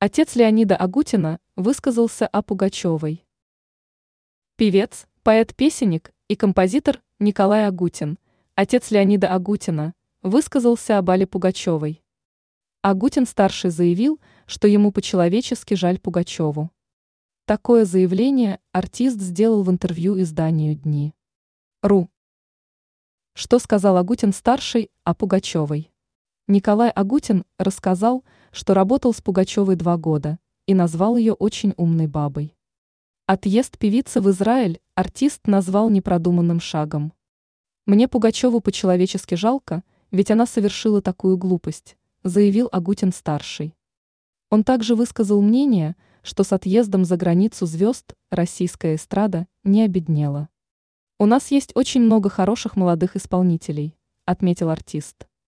Отец Леонида Агутина высказался о Пугачевой. Певец, поэт-песенник и композитор Николай Агутин, отец Леонида Агутина, высказался об Алле Пугачевой. Агутин-старший заявил, что ему по-человечески жаль Пугачеву. Такое заявление артист сделал в интервью изданию «Дни». РУ. Что сказал Агутин-старший о Пугачевой? Николай Агутин рассказал, что работал с Пугачевой два года и назвал ее очень умной бабой. Отъезд певицы в Израиль артист назвал непродуманным шагом. «Мне Пугачеву по-человечески жалко, ведь она совершила такую глупость», заявил Агутин-старший. Он также высказал мнение, что с отъездом за границу звезд российская эстрада не обеднела. «У нас есть очень много хороших молодых исполнителей», отметил артист.